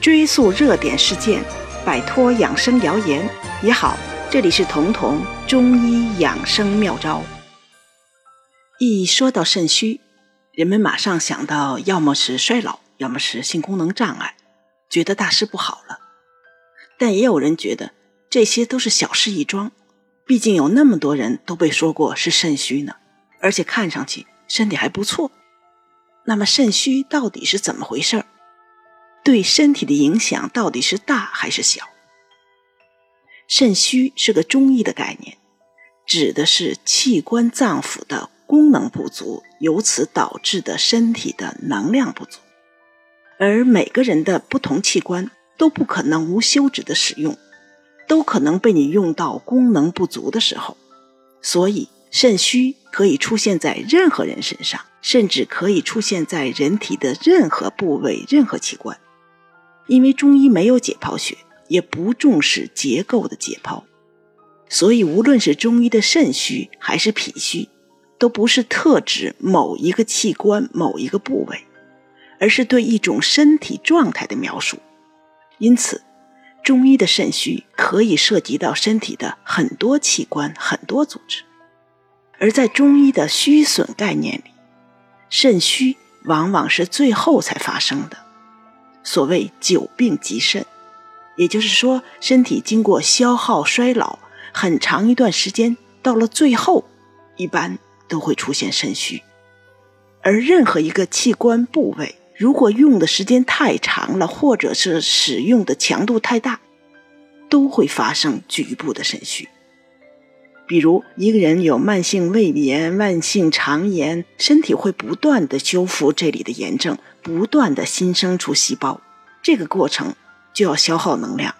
追溯热点事件，摆脱养生谣言也好。这里是彤彤中医养生妙招。一说到肾虚，人们马上想到要么是衰老，要么是性功能障碍，觉得大事不好了。但也有人觉得这些都是小事一桩，毕竟有那么多人都被说过是肾虚呢，而且看上去身体还不错。那么肾虚到底是怎么回事儿？对身体的影响到底是大还是小？肾虚是个中医的概念，指的是器官脏腑的功能不足，由此导致的身体的能量不足。而每个人的不同器官都不可能无休止的使用，都可能被你用到功能不足的时候。所以，肾虚可以出现在任何人身上，甚至可以出现在人体的任何部位、任何器官。因为中医没有解剖学，也不重视结构的解剖，所以无论是中医的肾虚还是脾虚，都不是特指某一个器官、某一个部位，而是对一种身体状态的描述。因此，中医的肾虚可以涉及到身体的很多器官、很多组织。而在中医的虚损概念里，肾虚往往是最后才发生的。所谓久病及肾，也就是说，身体经过消耗衰老很长一段时间，到了最后，一般都会出现肾虚。而任何一个器官部位，如果用的时间太长了，或者是使用的强度太大，都会发生局部的肾虚。比如，一个人有慢性胃炎、慢性肠炎，身体会不断的修复这里的炎症，不断的新生出细胞，这个过程就要消耗能量，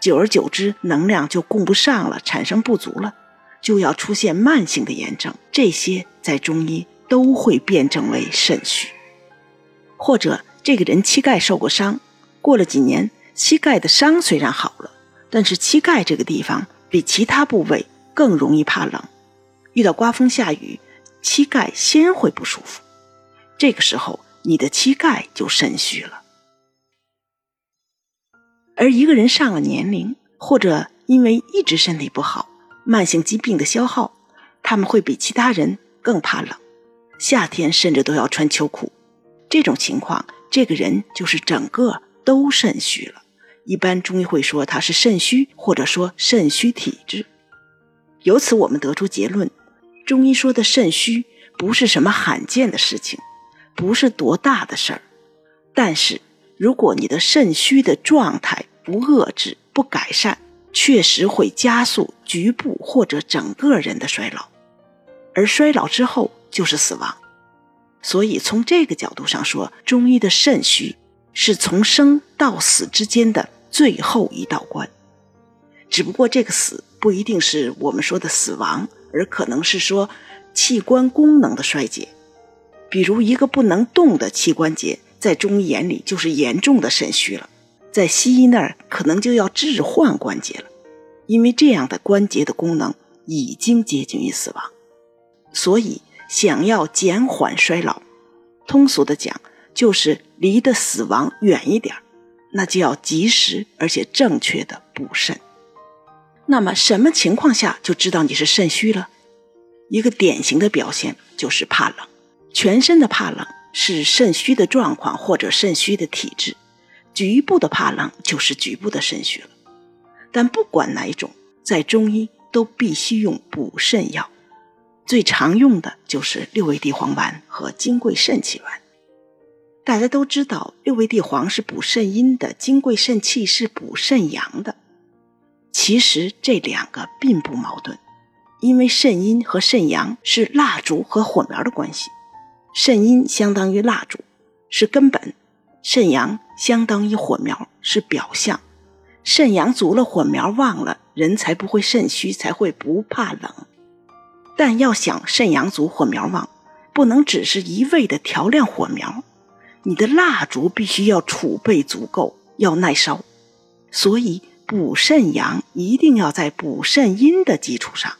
久而久之，能量就供不上了，产生不足了，就要出现慢性的炎症，这些在中医都会辩证为肾虚。或者，这个人膝盖受过伤，过了几年，膝盖的伤虽然好了，但是膝盖这个地方比其他部位。更容易怕冷，遇到刮风下雨，膝盖先会不舒服。这个时候，你的膝盖就肾虚了。而一个人上了年龄，或者因为一直身体不好，慢性疾病的消耗，他们会比其他人更怕冷，夏天甚至都要穿秋裤。这种情况，这个人就是整个都肾虚了。一般中医会说他是肾虚，或者说肾虚体质。由此，我们得出结论：中医说的肾虚不是什么罕见的事情，不是多大的事儿。但是，如果你的肾虚的状态不遏制、不改善，确实会加速局部或者整个人的衰老，而衰老之后就是死亡。所以，从这个角度上说，中医的肾虚是从生到死之间的最后一道关。只不过，这个死。不一定是我们说的死亡，而可能是说器官功能的衰竭。比如一个不能动的膝关节，在中医眼里就是严重的肾虚了，在西医那儿可能就要置换关节了，因为这样的关节的功能已经接近于死亡。所以，想要减缓衰老，通俗的讲就是离的死亡远一点那就要及时而且正确的补肾。那么，什么情况下就知道你是肾虚了？一个典型的表现就是怕冷，全身的怕冷是肾虚的状况或者肾虚的体质，局部的怕冷就是局部的肾虚了。但不管哪一种，在中医都必须用补肾药，最常用的就是六味地黄丸和金匮肾气丸。大家都知道，六味地黄是补肾阴的，金匮肾气是补肾阳的。其实这两个并不矛盾，因为肾阴和肾阳是蜡烛和火苗的关系，肾阴相当于蜡烛，是根本；肾阳相当于火苗，是表象。肾阳足了，火苗旺了，人才不会肾虚，才会不怕冷。但要想肾阳足，火苗旺，不能只是一味的调亮火苗，你的蜡烛必须要储备足够，要耐烧。所以。补肾阳一定要在补肾阴的基础上，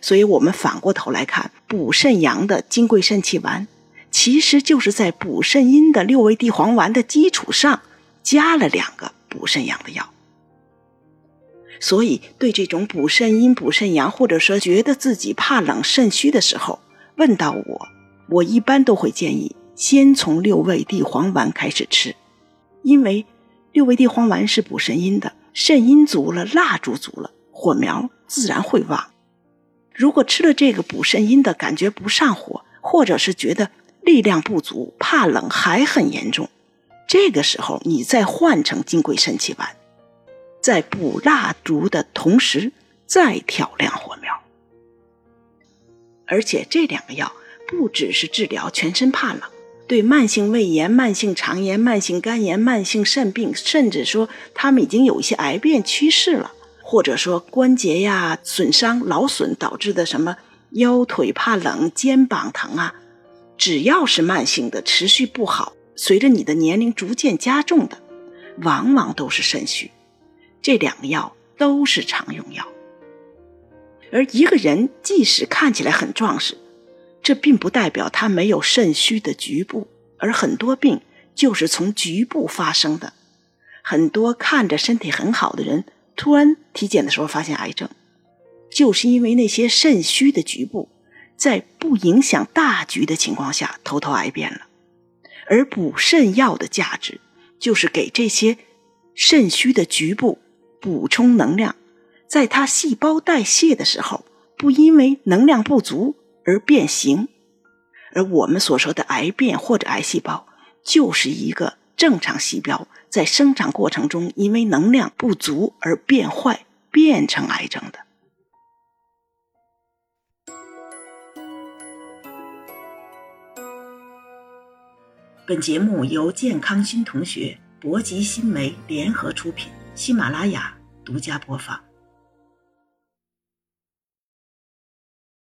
所以我们反过头来看，补肾阳的金匮肾气丸，其实就是在补肾阴的六味地黄丸的基础上加了两个补肾阳的药。所以，对这种补肾阴、补肾阳，或者说觉得自己怕冷、肾虚的时候，问到我，我一般都会建议先从六味地黄丸开始吃，因为六味地黄丸是补肾阴的，肾阴足了，蜡烛足了，火苗自然会旺。如果吃了这个补肾阴的，感觉不上火，或者是觉得力量不足、怕冷还很严重，这个时候你再换成金匮肾气丸。在补蜡烛的同时，再挑亮火苗。而且这两个药不只是治疗全身怕冷，对慢性胃炎、慢性肠炎、慢性肝炎、慢性肾病，甚至说他们已经有一些癌变趋势了，或者说关节呀损伤、劳损导致的什么腰腿怕冷、肩膀疼啊，只要是慢性的、持续不好，随着你的年龄逐渐加重的，往往都是肾虚。这两个药都是常用药，而一个人即使看起来很壮实，这并不代表他没有肾虚的局部，而很多病就是从局部发生的。很多看着身体很好的人，突然体检的时候发现癌症，就是因为那些肾虚的局部，在不影响大局的情况下，偷偷癌变了。而补肾药的价值，就是给这些肾虚的局部。补充能量，在它细胞代谢的时候，不因为能量不足而变形。而我们所说的癌变或者癌细胞，就是一个正常细胞在生长过程中因为能量不足而变坏，变成癌症的。本节目由健康新同学、博吉新媒联合出品。喜马拉雅独家播放。